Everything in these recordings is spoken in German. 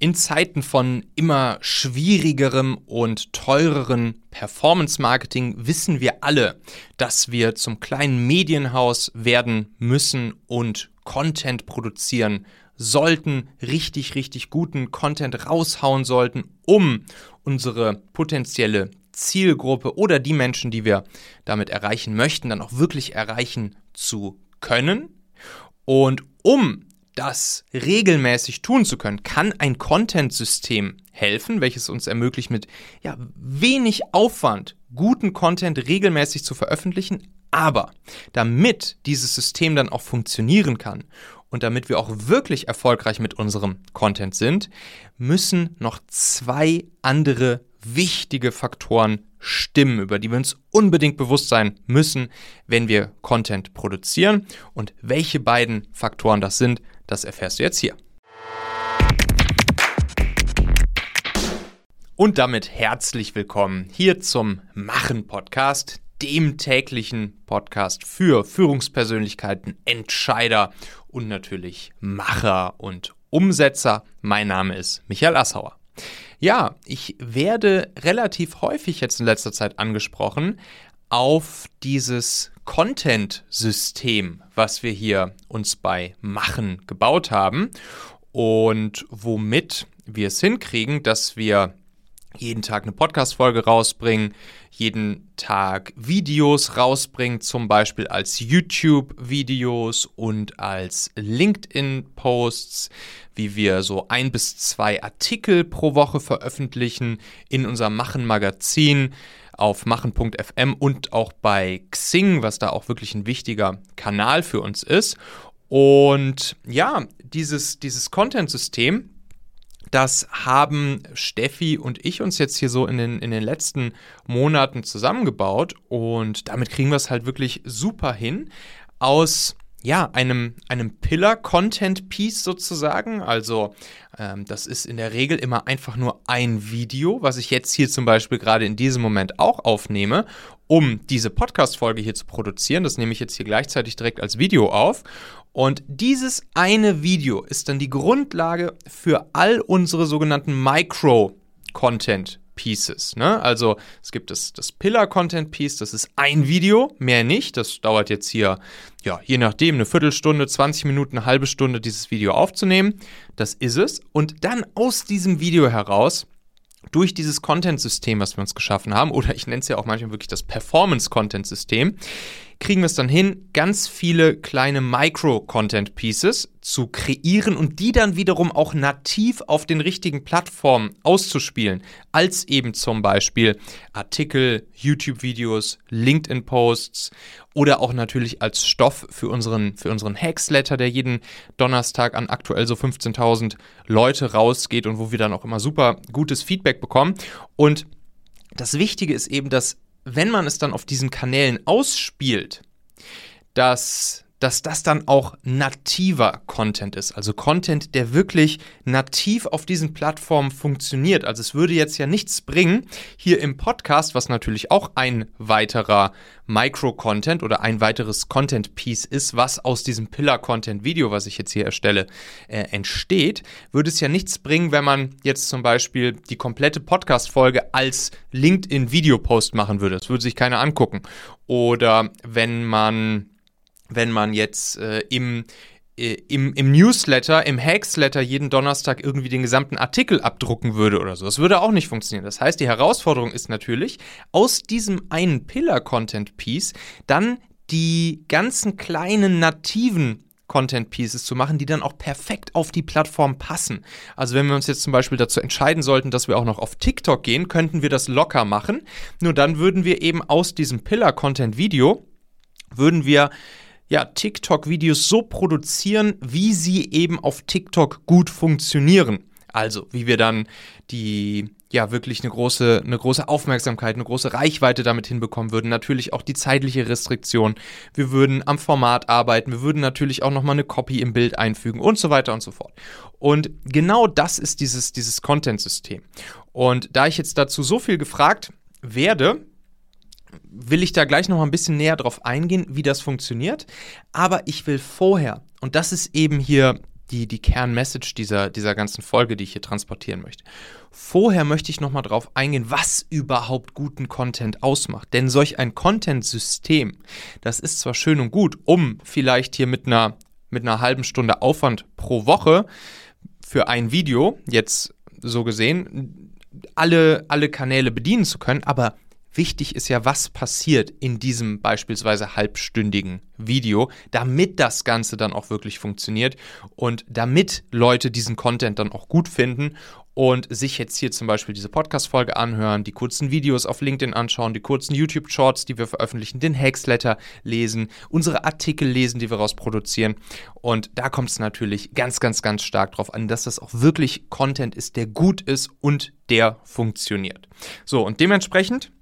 In Zeiten von immer schwierigerem und teureren Performance-Marketing wissen wir alle, dass wir zum kleinen Medienhaus werden müssen und Content produzieren sollten, richtig, richtig guten Content raushauen sollten, um unsere potenzielle Zielgruppe oder die Menschen, die wir damit erreichen möchten, dann auch wirklich erreichen zu können. Und um das regelmäßig tun zu können, kann ein Content-System helfen, welches uns ermöglicht, mit ja, wenig Aufwand guten Content regelmäßig zu veröffentlichen. Aber damit dieses System dann auch funktionieren kann und damit wir auch wirklich erfolgreich mit unserem Content sind, müssen noch zwei andere wichtige Faktoren stimmen, über die wir uns unbedingt bewusst sein müssen, wenn wir Content produzieren. Und welche beiden Faktoren das sind, das erfährst du jetzt hier. Und damit herzlich willkommen hier zum Machen Podcast, dem täglichen Podcast für Führungspersönlichkeiten, Entscheider und natürlich Macher und Umsetzer. Mein Name ist Michael Assauer. Ja, ich werde relativ häufig jetzt in letzter Zeit angesprochen auf dieses Content-System, was wir hier uns bei Machen gebaut haben und womit wir es hinkriegen, dass wir jeden Tag eine Podcast-Folge rausbringen, jeden Tag Videos rausbringen, zum Beispiel als YouTube-Videos und als LinkedIn-Posts, wie wir so ein bis zwei Artikel pro Woche veröffentlichen in unserem Machen-Magazin auf machen.fm und auch bei Xing, was da auch wirklich ein wichtiger Kanal für uns ist. Und ja, dieses, dieses Content-System, das haben Steffi und ich uns jetzt hier so in den, in den letzten Monaten zusammengebaut und damit kriegen wir es halt wirklich super hin. Aus ja, einem, einem Pillar-Content-Piece sozusagen. Also ähm, das ist in der Regel immer einfach nur ein Video, was ich jetzt hier zum Beispiel gerade in diesem Moment auch aufnehme, um diese Podcast-Folge hier zu produzieren. Das nehme ich jetzt hier gleichzeitig direkt als Video auf. Und dieses eine Video ist dann die Grundlage für all unsere sogenannten Micro-Content Pieces. Ne? Also es gibt das, das Pillar-Content-Piece, das ist ein Video, mehr nicht. Das dauert jetzt hier, ja, je nachdem, eine Viertelstunde, 20 Minuten, eine halbe Stunde, dieses Video aufzunehmen. Das ist es. Und dann aus diesem Video heraus durch dieses Content-System, was wir uns geschaffen haben, oder ich nenne es ja auch manchmal wirklich das Performance-Content-System, kriegen wir es dann hin, ganz viele kleine Micro-Content-Pieces zu kreieren und die dann wiederum auch nativ auf den richtigen Plattformen auszuspielen, als eben zum Beispiel Artikel, YouTube-Videos, LinkedIn-Posts oder auch natürlich als Stoff für unseren, für unseren Hacksletter, der jeden Donnerstag an aktuell so 15.000 Leute rausgeht und wo wir dann auch immer super gutes Feedback bekommen. Und das Wichtige ist eben, dass wenn man es dann auf diesen Kanälen ausspielt, dass dass das dann auch nativer Content ist. Also Content, der wirklich nativ auf diesen Plattformen funktioniert. Also es würde jetzt ja nichts bringen, hier im Podcast, was natürlich auch ein weiterer Micro-Content oder ein weiteres Content-Piece ist, was aus diesem Pillar-Content-Video, was ich jetzt hier erstelle, äh, entsteht, würde es ja nichts bringen, wenn man jetzt zum Beispiel die komplette Podcast-Folge als LinkedIn-Video-Post machen würde. Das würde sich keiner angucken. Oder wenn man wenn man jetzt äh, im, äh, im, im Newsletter, im Hacksletter jeden Donnerstag irgendwie den gesamten Artikel abdrucken würde oder so. Das würde auch nicht funktionieren. Das heißt, die Herausforderung ist natürlich, aus diesem einen Pillar-Content-Piece dann die ganzen kleinen nativen Content Pieces zu machen, die dann auch perfekt auf die Plattform passen. Also wenn wir uns jetzt zum Beispiel dazu entscheiden sollten, dass wir auch noch auf TikTok gehen, könnten wir das locker machen. Nur dann würden wir eben aus diesem Pillar Content Video würden wir ja, TikTok-Videos so produzieren, wie sie eben auf TikTok gut funktionieren. Also, wie wir dann die ja wirklich eine große, eine große Aufmerksamkeit, eine große Reichweite damit hinbekommen würden. Natürlich auch die zeitliche Restriktion. Wir würden am Format arbeiten. Wir würden natürlich auch nochmal eine Copy im Bild einfügen und so weiter und so fort. Und genau das ist dieses, dieses Content-System. Und da ich jetzt dazu so viel gefragt werde, will ich da gleich noch mal ein bisschen näher drauf eingehen, wie das funktioniert. Aber ich will vorher, und das ist eben hier die, die Kernmessage dieser, dieser ganzen Folge, die ich hier transportieren möchte. Vorher möchte ich nochmal drauf eingehen, was überhaupt guten Content ausmacht. Denn solch ein Content-System, das ist zwar schön und gut, um vielleicht hier mit einer, mit einer halben Stunde Aufwand pro Woche für ein Video, jetzt so gesehen, alle, alle Kanäle bedienen zu können, aber Wichtig ist ja, was passiert in diesem beispielsweise halbstündigen Video, damit das Ganze dann auch wirklich funktioniert und damit Leute diesen Content dann auch gut finden und sich jetzt hier zum Beispiel diese Podcast-Folge anhören, die kurzen Videos auf LinkedIn anschauen, die kurzen YouTube-Shorts, die wir veröffentlichen, den Hacksletter lesen, unsere Artikel lesen, die wir rausproduzieren. Und da kommt es natürlich ganz, ganz, ganz stark darauf an, dass das auch wirklich Content ist, der gut ist und der funktioniert. So, und dementsprechend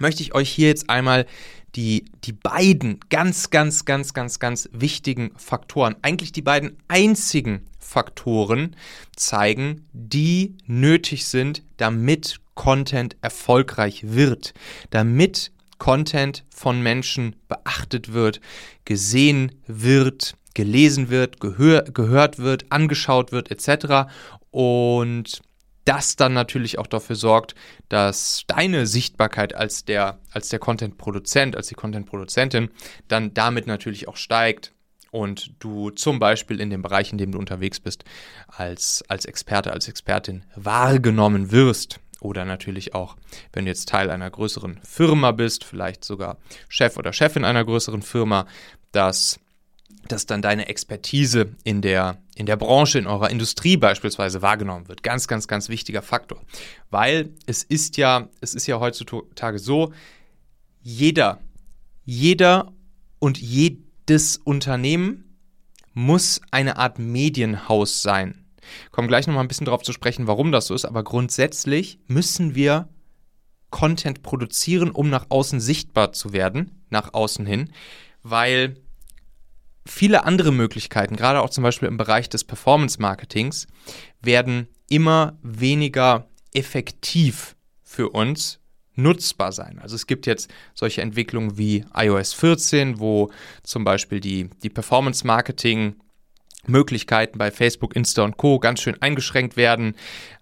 möchte ich euch hier jetzt einmal die, die beiden ganz, ganz, ganz, ganz, ganz wichtigen Faktoren, eigentlich die beiden einzigen Faktoren zeigen, die nötig sind, damit Content erfolgreich wird, damit Content von Menschen beachtet wird, gesehen wird, gelesen wird, gehör, gehört wird, angeschaut wird, etc. Und das dann natürlich auch dafür sorgt, dass deine Sichtbarkeit als der, als der Content-Produzent, als die Content-Produzentin dann damit natürlich auch steigt und du zum Beispiel in dem Bereich, in dem du unterwegs bist, als, als Experte, als Expertin wahrgenommen wirst. Oder natürlich auch, wenn du jetzt Teil einer größeren Firma bist, vielleicht sogar Chef oder Chefin einer größeren Firma, dass dass dann deine Expertise in der, in der Branche, in eurer Industrie beispielsweise wahrgenommen wird. Ganz, ganz, ganz wichtiger Faktor. Weil es ist ja, es ist ja heutzutage so, jeder, jeder und jedes Unternehmen muss eine Art Medienhaus sein. Kommen gleich nochmal ein bisschen darauf zu sprechen, warum das so ist, aber grundsätzlich müssen wir Content produzieren, um nach außen sichtbar zu werden, nach außen hin, weil viele andere Möglichkeiten, gerade auch zum Beispiel im Bereich des Performance-Marketings, werden immer weniger effektiv für uns nutzbar sein. Also es gibt jetzt solche Entwicklungen wie iOS 14, wo zum Beispiel die, die Performance-Marketing- Möglichkeiten bei Facebook, Insta und Co. ganz schön eingeschränkt werden.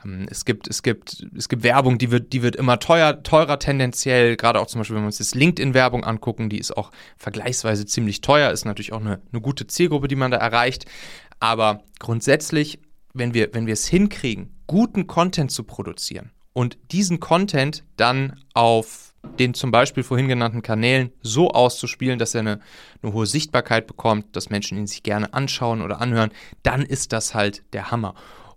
Ähm, es gibt, es gibt, es gibt Werbung, die wird, die wird immer teuer, teurer tendenziell. Gerade auch zum Beispiel, wenn wir uns jetzt LinkedIn-Werbung angucken, die ist auch vergleichsweise ziemlich teuer, ist natürlich auch eine, eine gute Zielgruppe, die man da erreicht. Aber grundsätzlich, wenn wir, wenn wir es hinkriegen, guten Content zu produzieren und diesen Content dann auf den zum Beispiel vorhin genannten Kanälen so auszuspielen, dass er eine, eine, hohe Sichtbarkeit bekommt, dass Menschen ihn sich gerne anschauen oder anhören, dann ist das halt der Hammer.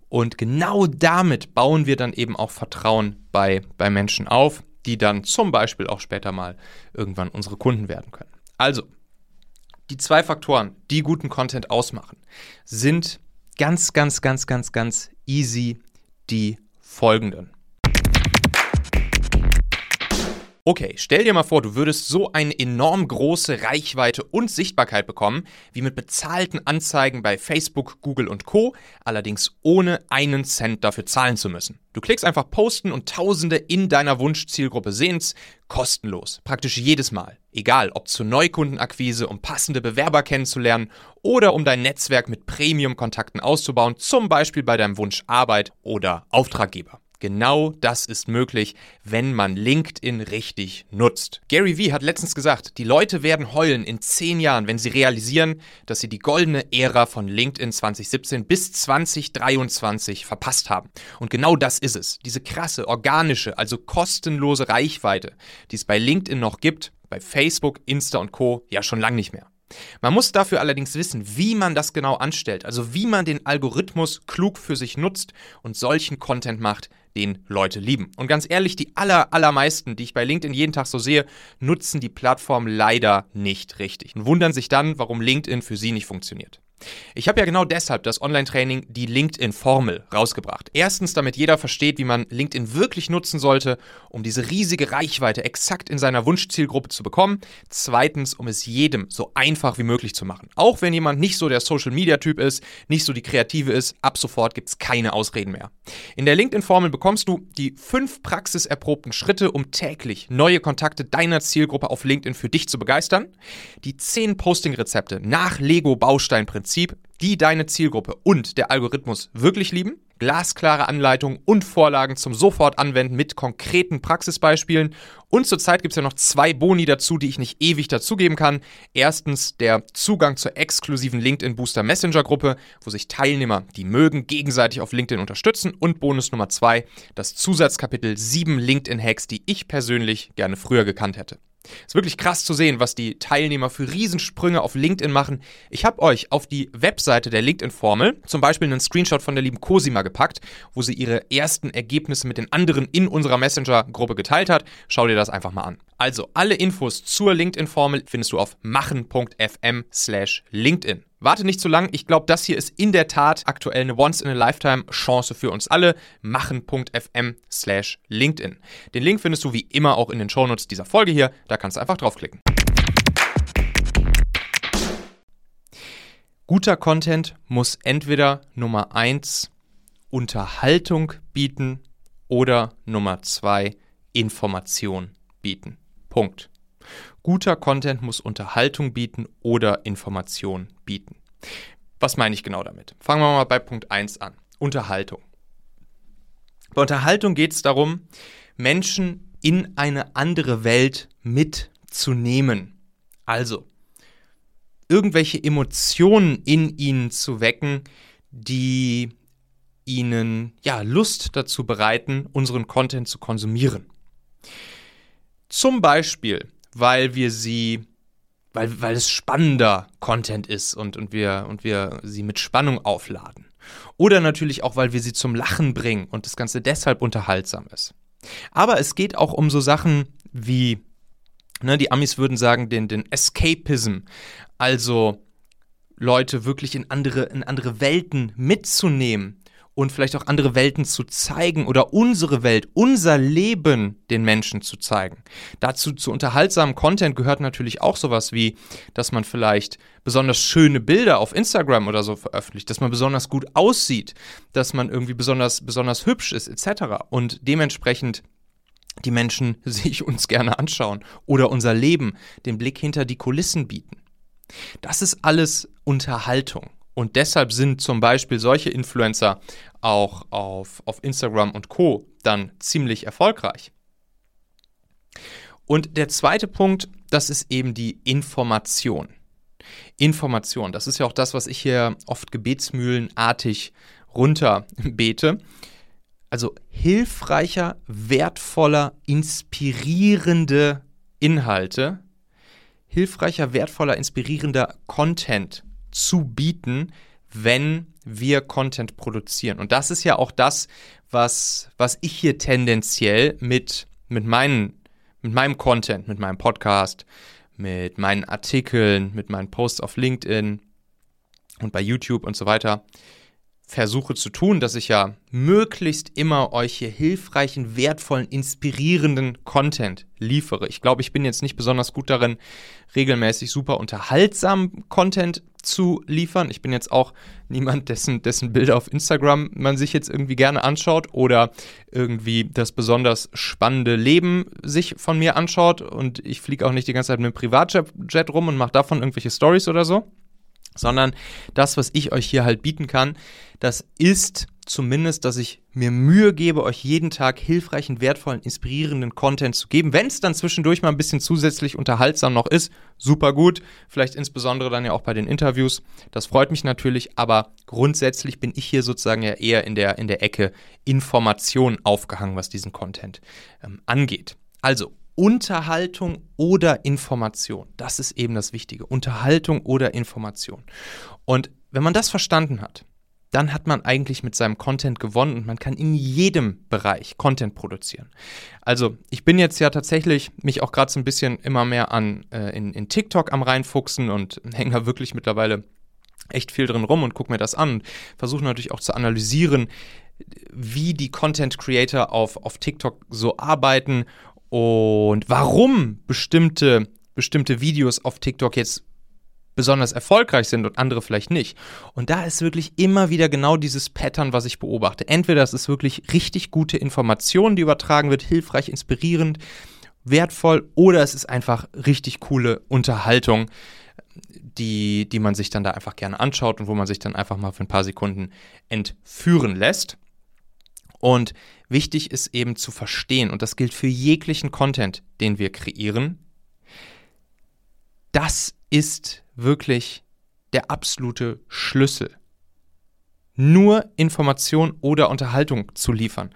Und genau damit bauen wir dann eben auch Vertrauen bei, bei Menschen auf, die dann zum Beispiel auch später mal irgendwann unsere Kunden werden können. Also, die zwei Faktoren, die guten Content ausmachen, sind ganz, ganz, ganz, ganz, ganz easy die folgenden. Okay, stell dir mal vor, du würdest so eine enorm große Reichweite und Sichtbarkeit bekommen, wie mit bezahlten Anzeigen bei Facebook, Google und Co, allerdings ohne einen Cent dafür zahlen zu müssen. Du klickst einfach posten und Tausende in deiner Wunschzielgruppe sehen's, kostenlos, praktisch jedes Mal. Egal, ob zur Neukundenakquise, um passende Bewerber kennenzulernen oder um dein Netzwerk mit Premium-Kontakten auszubauen, zum Beispiel bei deinem Wunsch Arbeit oder Auftraggeber. Genau das ist möglich, wenn man LinkedIn richtig nutzt. Gary Vee hat letztens gesagt, die Leute werden heulen in zehn Jahren, wenn sie realisieren, dass sie die goldene Ära von LinkedIn 2017 bis 2023 verpasst haben. Und genau das ist es. Diese krasse, organische, also kostenlose Reichweite, die es bei LinkedIn noch gibt, bei Facebook, Insta und Co. ja schon lange nicht mehr. Man muss dafür allerdings wissen, wie man das genau anstellt, also wie man den Algorithmus klug für sich nutzt und solchen Content macht, den Leute lieben. Und ganz ehrlich, die aller, allermeisten, die ich bei LinkedIn jeden Tag so sehe, nutzen die Plattform leider nicht richtig und wundern sich dann, warum LinkedIn für sie nicht funktioniert. Ich habe ja genau deshalb das Online-Training die LinkedIn-Formel rausgebracht. Erstens, damit jeder versteht, wie man LinkedIn wirklich nutzen sollte, um diese riesige Reichweite exakt in seiner Wunschzielgruppe zu bekommen. Zweitens, um es jedem so einfach wie möglich zu machen. Auch wenn jemand nicht so der Social-Media-Typ ist, nicht so die Kreative ist, ab sofort gibt es keine Ausreden mehr. In der LinkedIn-Formel bekommst du die fünf praxiserprobten Schritte, um täglich neue Kontakte deiner Zielgruppe auf LinkedIn für dich zu begeistern, die zehn Posting-Rezepte nach Lego-Bausteinprinzip Prinzip, die deine Zielgruppe und der Algorithmus wirklich lieben glasklare Anleitungen und Vorlagen zum sofort anwenden mit konkreten Praxisbeispielen. Und zurzeit gibt es ja noch zwei Boni dazu, die ich nicht ewig dazugeben kann. Erstens der Zugang zur exklusiven LinkedIn Booster Messenger Gruppe, wo sich Teilnehmer, die mögen, gegenseitig auf LinkedIn unterstützen. Und Bonus Nummer zwei, das Zusatzkapitel 7 LinkedIn Hacks, die ich persönlich gerne früher gekannt hätte. Es ist wirklich krass zu sehen, was die Teilnehmer für Riesensprünge auf LinkedIn machen. Ich habe euch auf die Webseite der LinkedIn-Formel zum Beispiel einen Screenshot von der lieben Cosima gepackt, wo sie ihre ersten Ergebnisse mit den anderen in unserer Messenger-Gruppe geteilt hat. Schau dir das einfach mal an. Also alle Infos zur LinkedIn-Formel findest du auf machen.fm slash LinkedIn. Warte nicht zu lang, ich glaube, das hier ist in der Tat aktuell eine Once-in-a-Lifetime-Chance für uns alle. Machen.fm slash LinkedIn. Den Link findest du wie immer auch in den Shownotes dieser Folge hier, da kannst du einfach draufklicken. Guter Content muss entweder Nummer 1 Unterhaltung bieten oder Nummer 2 Information bieten. Punkt. Guter Content muss Unterhaltung bieten oder Information bieten. Was meine ich genau damit? Fangen wir mal bei Punkt 1 an. Unterhaltung. Bei Unterhaltung geht es darum, Menschen in eine andere Welt mitzunehmen. Also, irgendwelche Emotionen in ihnen zu wecken, die ihnen ja Lust dazu bereiten, unseren Content zu konsumieren. Zum Beispiel weil wir sie, weil, weil es spannender Content ist und, und, wir, und wir sie mit Spannung aufladen. Oder natürlich auch, weil wir sie zum Lachen bringen und das Ganze deshalb unterhaltsam ist. Aber es geht auch um so Sachen wie, ne, die Amis würden sagen, den, den Escapism. Also Leute wirklich in andere, in andere Welten mitzunehmen und vielleicht auch andere Welten zu zeigen oder unsere Welt, unser Leben den Menschen zu zeigen. Dazu zu unterhaltsamen Content gehört natürlich auch sowas wie, dass man vielleicht besonders schöne Bilder auf Instagram oder so veröffentlicht, dass man besonders gut aussieht, dass man irgendwie besonders, besonders hübsch ist, etc. Und dementsprechend die Menschen sich uns gerne anschauen oder unser Leben, den Blick hinter die Kulissen bieten. Das ist alles Unterhaltung. Und deshalb sind zum Beispiel solche Influencer auch auf, auf Instagram und Co. dann ziemlich erfolgreich. Und der zweite Punkt, das ist eben die Information. Information, das ist ja auch das, was ich hier oft gebetsmühlenartig runterbete. Also hilfreicher, wertvoller, inspirierende Inhalte, hilfreicher, wertvoller, inspirierender Content zu bieten, wenn wir Content produzieren. Und das ist ja auch das, was, was ich hier tendenziell mit, mit, meinen, mit meinem Content, mit meinem Podcast, mit meinen Artikeln, mit meinen Posts auf LinkedIn und bei YouTube und so weiter versuche zu tun, dass ich ja möglichst immer euch hier hilfreichen, wertvollen, inspirierenden Content liefere. Ich glaube, ich bin jetzt nicht besonders gut darin, regelmäßig super unterhaltsam Content zu liefern. Ich bin jetzt auch niemand, dessen, dessen Bilder auf Instagram man sich jetzt irgendwie gerne anschaut oder irgendwie das besonders spannende Leben sich von mir anschaut und ich fliege auch nicht die ganze Zeit mit einem Privatjet rum und mache davon irgendwelche Stories oder so sondern das, was ich euch hier halt bieten kann, das ist zumindest, dass ich mir Mühe gebe, euch jeden Tag hilfreichen, wertvollen, inspirierenden Content zu geben. Wenn es dann zwischendurch mal ein bisschen zusätzlich unterhaltsam noch ist, super gut. Vielleicht insbesondere dann ja auch bei den Interviews. Das freut mich natürlich, aber grundsätzlich bin ich hier sozusagen ja eher in der, in der Ecke Information aufgehangen, was diesen Content ähm, angeht. Also, Unterhaltung oder Information. Das ist eben das Wichtige. Unterhaltung oder Information. Und wenn man das verstanden hat, dann hat man eigentlich mit seinem Content gewonnen und man kann in jedem Bereich Content produzieren. Also ich bin jetzt ja tatsächlich mich auch gerade so ein bisschen immer mehr an äh, in, in TikTok am reinfuchsen und hänge da wirklich mittlerweile echt viel drin rum und gucke mir das an und versuche natürlich auch zu analysieren, wie die Content Creator auf, auf TikTok so arbeiten und warum bestimmte, bestimmte Videos auf TikTok jetzt besonders erfolgreich sind und andere vielleicht nicht. Und da ist wirklich immer wieder genau dieses Pattern, was ich beobachte. Entweder es ist wirklich richtig gute Information, die übertragen wird, hilfreich, inspirierend, wertvoll, oder es ist einfach richtig coole Unterhaltung, die, die man sich dann da einfach gerne anschaut und wo man sich dann einfach mal für ein paar Sekunden entführen lässt. Und wichtig ist eben zu verstehen, und das gilt für jeglichen Content, den wir kreieren, das ist wirklich der absolute Schlüssel. Nur Information oder Unterhaltung zu liefern.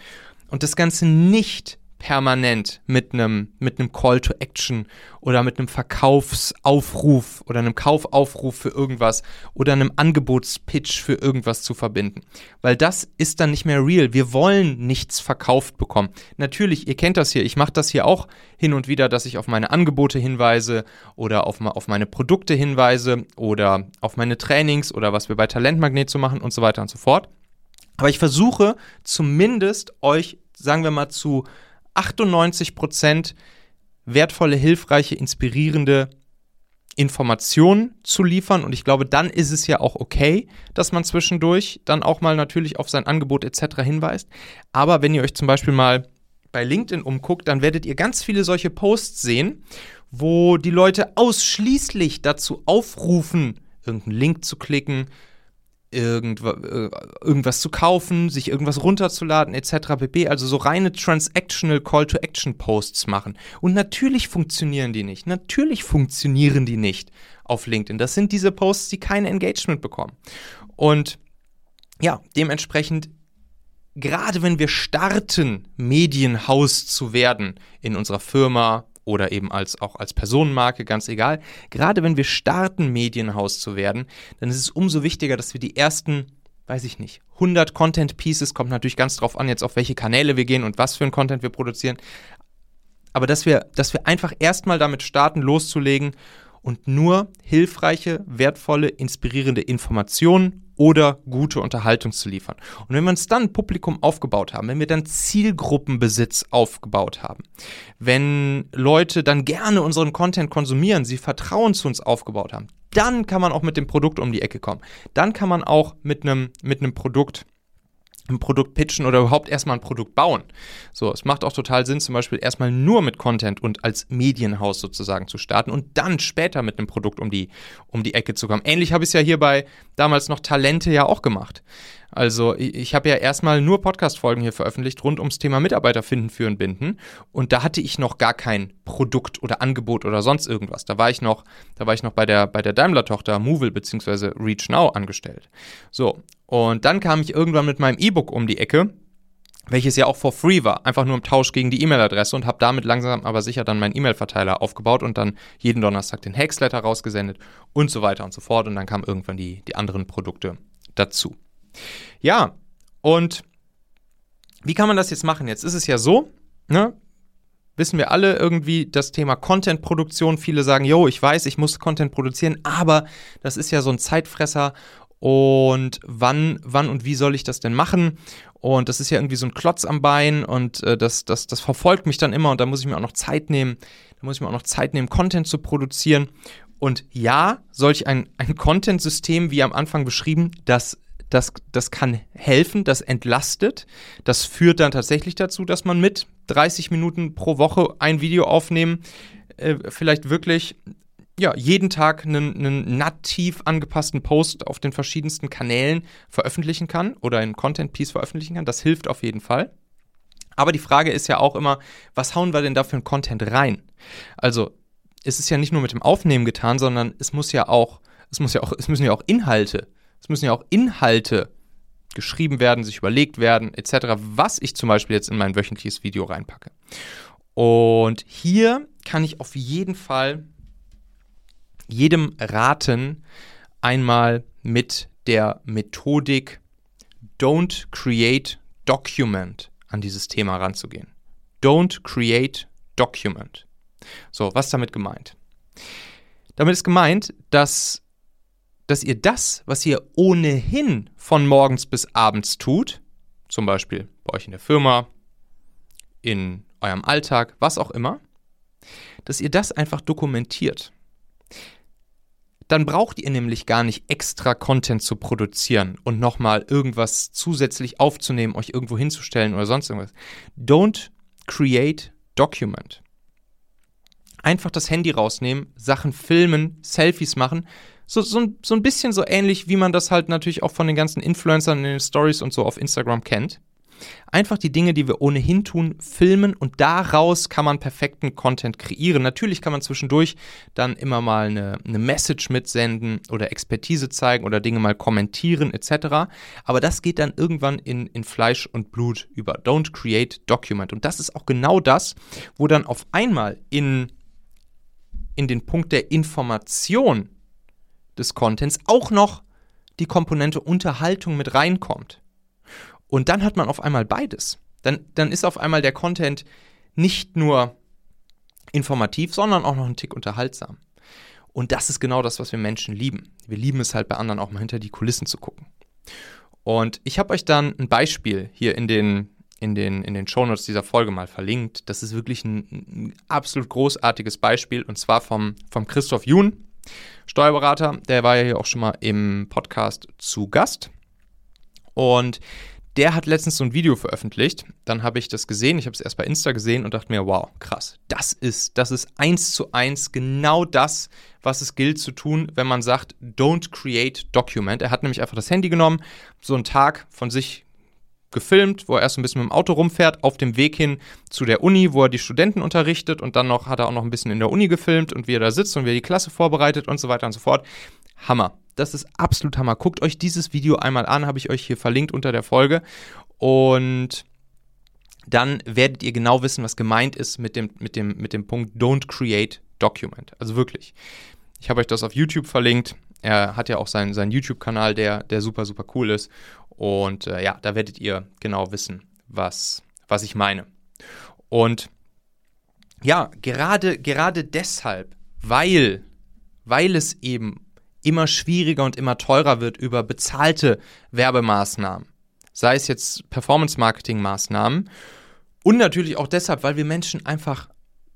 Und das Ganze nicht permanent mit einem mit einem Call to Action oder mit einem Verkaufsaufruf oder einem Kaufaufruf für irgendwas oder einem Angebotspitch für irgendwas zu verbinden, weil das ist dann nicht mehr real. Wir wollen nichts verkauft bekommen. Natürlich, ihr kennt das hier, ich mache das hier auch hin und wieder, dass ich auf meine Angebote hinweise oder auf, auf meine Produkte hinweise oder auf meine Trainings oder was wir bei Talentmagnet zu machen und so weiter und so fort. Aber ich versuche zumindest euch, sagen wir mal, zu 98 Prozent wertvolle, hilfreiche, inspirierende Informationen zu liefern. Und ich glaube, dann ist es ja auch okay, dass man zwischendurch dann auch mal natürlich auf sein Angebot etc. hinweist. Aber wenn ihr euch zum Beispiel mal bei LinkedIn umguckt, dann werdet ihr ganz viele solche Posts sehen, wo die Leute ausschließlich dazu aufrufen, irgendeinen Link zu klicken, irgendwas, äh, irgendwas zu kaufen, sich irgendwas runterzuladen etc. pp. Also so reine transactional Call-to-Action-Posts machen. Und natürlich funktionieren die nicht. Natürlich funktionieren die nicht auf LinkedIn. Das sind diese Posts, die kein Engagement bekommen. Und ja, dementsprechend gerade wenn wir starten, Medienhaus zu werden in unserer Firma, oder eben als, auch als Personenmarke, ganz egal. Gerade wenn wir starten, Medienhaus zu werden, dann ist es umso wichtiger, dass wir die ersten, weiß ich nicht, 100 Content Pieces, kommt natürlich ganz drauf an, jetzt auf welche Kanäle wir gehen und was für ein Content wir produzieren. Aber dass wir, dass wir einfach erstmal damit starten, loszulegen und nur hilfreiche, wertvolle, inspirierende Informationen oder gute Unterhaltung zu liefern. Und wenn wir uns dann ein Publikum aufgebaut haben, wenn wir dann Zielgruppenbesitz aufgebaut haben, wenn Leute dann gerne unseren Content konsumieren, sie Vertrauen zu uns aufgebaut haben, dann kann man auch mit dem Produkt um die Ecke kommen. Dann kann man auch mit einem mit einem Produkt ein Produkt pitchen oder überhaupt erstmal ein Produkt bauen. So, es macht auch total Sinn, zum Beispiel erstmal nur mit Content und als Medienhaus sozusagen zu starten und dann später mit einem Produkt um die, um die Ecke zu kommen. Ähnlich habe ich es ja hier bei damals noch Talente ja auch gemacht. Also ich, ich habe ja erstmal nur Podcast-Folgen hier veröffentlicht rund ums Thema Mitarbeiter finden, führen, binden. Und da hatte ich noch gar kein Produkt oder Angebot oder sonst irgendwas. Da war ich noch, da war ich noch bei der, bei der Daimler-Tochter Movil bzw. Reach Now angestellt. So, und dann kam ich irgendwann mit meinem E-Book um die Ecke, welches ja auch for free war, einfach nur im Tausch gegen die E-Mail-Adresse und habe damit langsam aber sicher dann meinen E-Mail-Verteiler aufgebaut und dann jeden Donnerstag den Hacksletter rausgesendet und so weiter und so fort. Und dann kamen irgendwann die, die anderen Produkte dazu. Ja, und wie kann man das jetzt machen? Jetzt ist es ja so, ne? Wissen wir alle irgendwie das Thema Content-Produktion. Viele sagen, yo, ich weiß, ich muss Content produzieren, aber das ist ja so ein Zeitfresser und wann, wann und wie soll ich das denn machen? Und das ist ja irgendwie so ein Klotz am Bein und äh, das, das, das verfolgt mich dann immer und da muss ich mir auch noch Zeit nehmen, da muss ich mir auch noch Zeit nehmen, Content zu produzieren. Und ja, solch ein, ein Content-System, wie am Anfang beschrieben, das, das, das kann helfen, das entlastet. Das führt dann tatsächlich dazu, dass man mit 30 Minuten pro Woche ein Video aufnehmen äh, vielleicht wirklich ja, jeden Tag einen, einen nativ angepassten Post auf den verschiedensten Kanälen veröffentlichen kann oder ein Content-Piece veröffentlichen kann. Das hilft auf jeden Fall. Aber die Frage ist ja auch immer, was hauen wir denn da für einen Content rein? Also, es ist ja nicht nur mit dem Aufnehmen getan, sondern es muss ja auch, es muss ja auch, es müssen ja auch Inhalte, es müssen ja auch Inhalte geschrieben werden, sich überlegt werden, etc., was ich zum Beispiel jetzt in mein wöchentliches Video reinpacke. Und hier kann ich auf jeden Fall jedem raten, einmal mit der Methodik Don't Create Document an dieses Thema ranzugehen. Don't Create Document. So, was damit gemeint? Damit ist gemeint, dass, dass ihr das, was ihr ohnehin von morgens bis abends tut, zum Beispiel bei euch in der Firma, in eurem Alltag, was auch immer, dass ihr das einfach dokumentiert dann braucht ihr nämlich gar nicht extra Content zu produzieren und nochmal irgendwas zusätzlich aufzunehmen, euch irgendwo hinzustellen oder sonst irgendwas. Don't create document. Einfach das Handy rausnehmen, Sachen filmen, Selfies machen. So, so, so ein bisschen so ähnlich, wie man das halt natürlich auch von den ganzen Influencern in den Stories und so auf Instagram kennt. Einfach die Dinge, die wir ohnehin tun, filmen und daraus kann man perfekten Content kreieren. Natürlich kann man zwischendurch dann immer mal eine, eine Message mitsenden oder Expertise zeigen oder Dinge mal kommentieren etc. Aber das geht dann irgendwann in, in Fleisch und Blut über. Don't create, document. Und das ist auch genau das, wo dann auf einmal in, in den Punkt der Information des Contents auch noch die Komponente Unterhaltung mit reinkommt. Und dann hat man auf einmal beides. Dann, dann ist auf einmal der Content nicht nur informativ, sondern auch noch ein Tick unterhaltsam. Und das ist genau das, was wir Menschen lieben. Wir lieben es halt bei anderen auch mal hinter die Kulissen zu gucken. Und ich habe euch dann ein Beispiel hier in den, in den, in den Shownotes dieser Folge mal verlinkt. Das ist wirklich ein, ein absolut großartiges Beispiel und zwar vom, vom Christoph Jun, Steuerberater. Der war ja hier auch schon mal im Podcast zu Gast. Und der hat letztens so ein Video veröffentlicht. Dann habe ich das gesehen. Ich habe es erst bei Insta gesehen und dachte mir, wow, krass. Das ist, das ist eins zu eins genau das, was es gilt zu tun, wenn man sagt, don't create document. Er hat nämlich einfach das Handy genommen, so einen Tag von sich gefilmt, wo er erst ein bisschen mit dem Auto rumfährt, auf dem Weg hin zu der Uni, wo er die Studenten unterrichtet und dann noch hat er auch noch ein bisschen in der Uni gefilmt und wie er da sitzt und wie er die Klasse vorbereitet und so weiter und so fort. Hammer. Das ist absolut Hammer. Guckt euch dieses Video einmal an, habe ich euch hier verlinkt unter der Folge. Und dann werdet ihr genau wissen, was gemeint ist mit dem, mit dem, mit dem Punkt Don't Create Document. Also wirklich. Ich habe euch das auf YouTube verlinkt. Er hat ja auch seinen, seinen YouTube-Kanal, der, der super, super cool ist. Und äh, ja, da werdet ihr genau wissen, was, was ich meine. Und ja, gerade, gerade deshalb, weil, weil es eben immer schwieriger und immer teurer wird über bezahlte Werbemaßnahmen. Sei es jetzt Performance-Marketing-Maßnahmen. Und natürlich auch deshalb, weil wir Menschen einfach,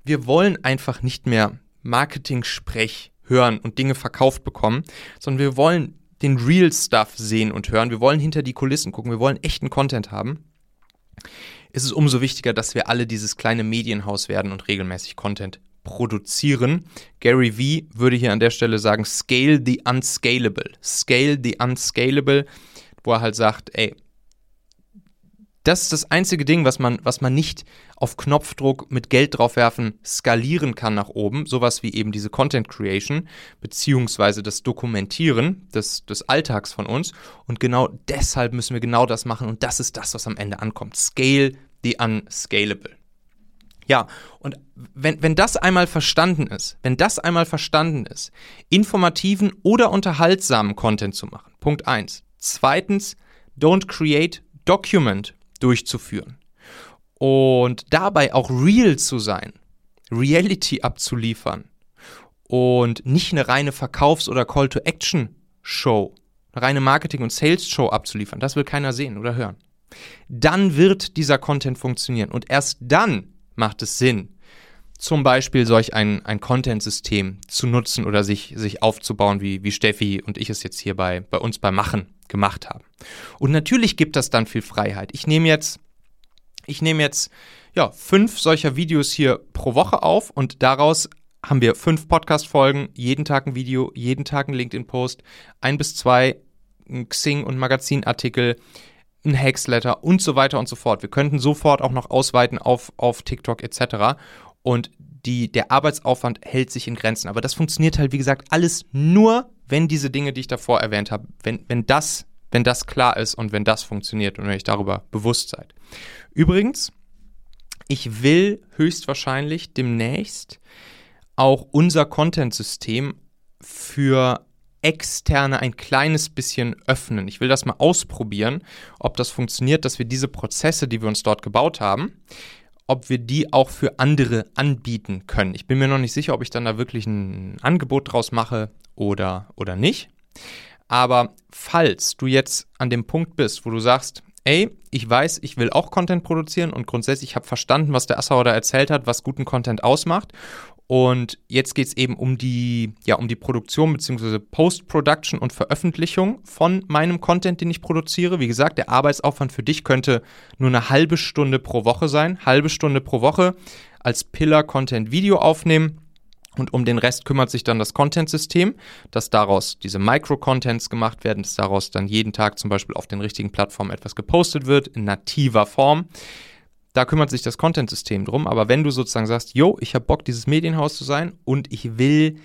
wir wollen einfach nicht mehr Marketing-Sprech hören und Dinge verkauft bekommen, sondern wir wollen den Real Stuff sehen und hören. Wir wollen hinter die Kulissen gucken. Wir wollen echten Content haben. Es ist umso wichtiger, dass wir alle dieses kleine Medienhaus werden und regelmäßig Content produzieren. Gary V würde hier an der Stelle sagen, scale the unscalable. Scale the unscalable, wo er halt sagt, ey, das ist das einzige Ding, was man, was man nicht auf Knopfdruck mit Geld draufwerfen skalieren kann nach oben. Sowas wie eben diese Content Creation, beziehungsweise das Dokumentieren des, des Alltags von uns. Und genau deshalb müssen wir genau das machen. Und das ist das, was am Ende ankommt. Scale the unscalable. Ja, und wenn, wenn das einmal verstanden ist, wenn das einmal verstanden ist, informativen oder unterhaltsamen Content zu machen. Punkt 1. Zweitens, don't create document durchzuführen. Und dabei auch real zu sein, Reality abzuliefern und nicht eine reine Verkaufs- oder Call-to-Action-Show, eine reine Marketing- und Sales-Show abzuliefern. Das will keiner sehen oder hören. Dann wird dieser Content funktionieren. Und erst dann macht es Sinn, zum Beispiel solch ein, ein Content-System zu nutzen oder sich, sich aufzubauen, wie, wie Steffi und ich es jetzt hier bei, bei uns beim Machen gemacht haben. Und natürlich gibt das dann viel Freiheit. Ich nehme jetzt, ich nehme jetzt ja, fünf solcher Videos hier pro Woche auf und daraus haben wir fünf Podcast-Folgen, jeden Tag ein Video, jeden Tag ein LinkedIn-Post, ein bis zwei Xing- und Magazinartikel, ein Hacksletter und so weiter und so fort. Wir könnten sofort auch noch ausweiten auf, auf TikTok etc. Und die, der Arbeitsaufwand hält sich in Grenzen. Aber das funktioniert halt, wie gesagt, alles nur, wenn diese Dinge, die ich davor erwähnt habe, wenn, wenn, das, wenn das klar ist und wenn das funktioniert und wenn ich darüber bewusst seid. Übrigens, ich will höchstwahrscheinlich demnächst auch unser Content-System für externe ein kleines bisschen öffnen. Ich will das mal ausprobieren, ob das funktioniert, dass wir diese Prozesse, die wir uns dort gebaut haben, ob wir die auch für andere anbieten können. Ich bin mir noch nicht sicher, ob ich dann da wirklich ein Angebot draus mache oder, oder nicht. Aber falls du jetzt an dem Punkt bist, wo du sagst, ey, ich weiß, ich will auch Content produzieren und grundsätzlich habe verstanden, was der Assauer da erzählt hat, was guten Content ausmacht und jetzt geht es eben um die, ja, um die Produktion bzw. Post-Production und Veröffentlichung von meinem Content, den ich produziere. Wie gesagt, der Arbeitsaufwand für dich könnte nur eine halbe Stunde pro Woche sein. Halbe Stunde pro Woche als Pillar Content Video aufnehmen. Und um den Rest kümmert sich dann das Content-System, dass daraus diese Micro-Contents gemacht werden, dass daraus dann jeden Tag zum Beispiel auf den richtigen Plattformen etwas gepostet wird, in nativer Form. Da kümmert sich das Content-System drum. Aber wenn du sozusagen sagst, yo, ich habe Bock, dieses Medienhaus zu sein und ich will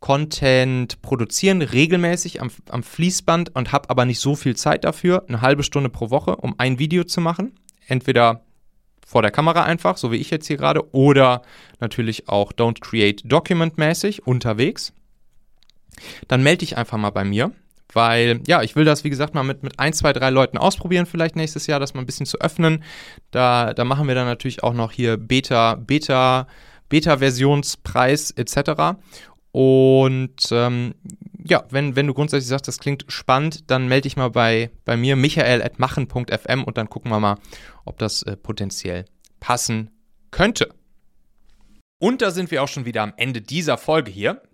Content produzieren, regelmäßig am, am Fließband und habe aber nicht so viel Zeit dafür, eine halbe Stunde pro Woche, um ein Video zu machen. Entweder vor der Kamera einfach, so wie ich jetzt hier gerade, oder natürlich auch Don't Create Document mäßig unterwegs. Dann melde dich einfach mal bei mir, weil ja, ich will das, wie gesagt, mal mit, mit ein, zwei, drei Leuten ausprobieren, vielleicht nächstes Jahr, das mal ein bisschen zu öffnen. Da, da machen wir dann natürlich auch noch hier Beta, Beta, Beta-Versionspreis etc. Und ähm, ja, wenn, wenn du grundsätzlich sagst, das klingt spannend, dann melde dich mal bei, bei mir, michael.machen.fm und dann gucken wir mal, ob das äh, potenziell passen könnte. Und da sind wir auch schon wieder am Ende dieser Folge hier.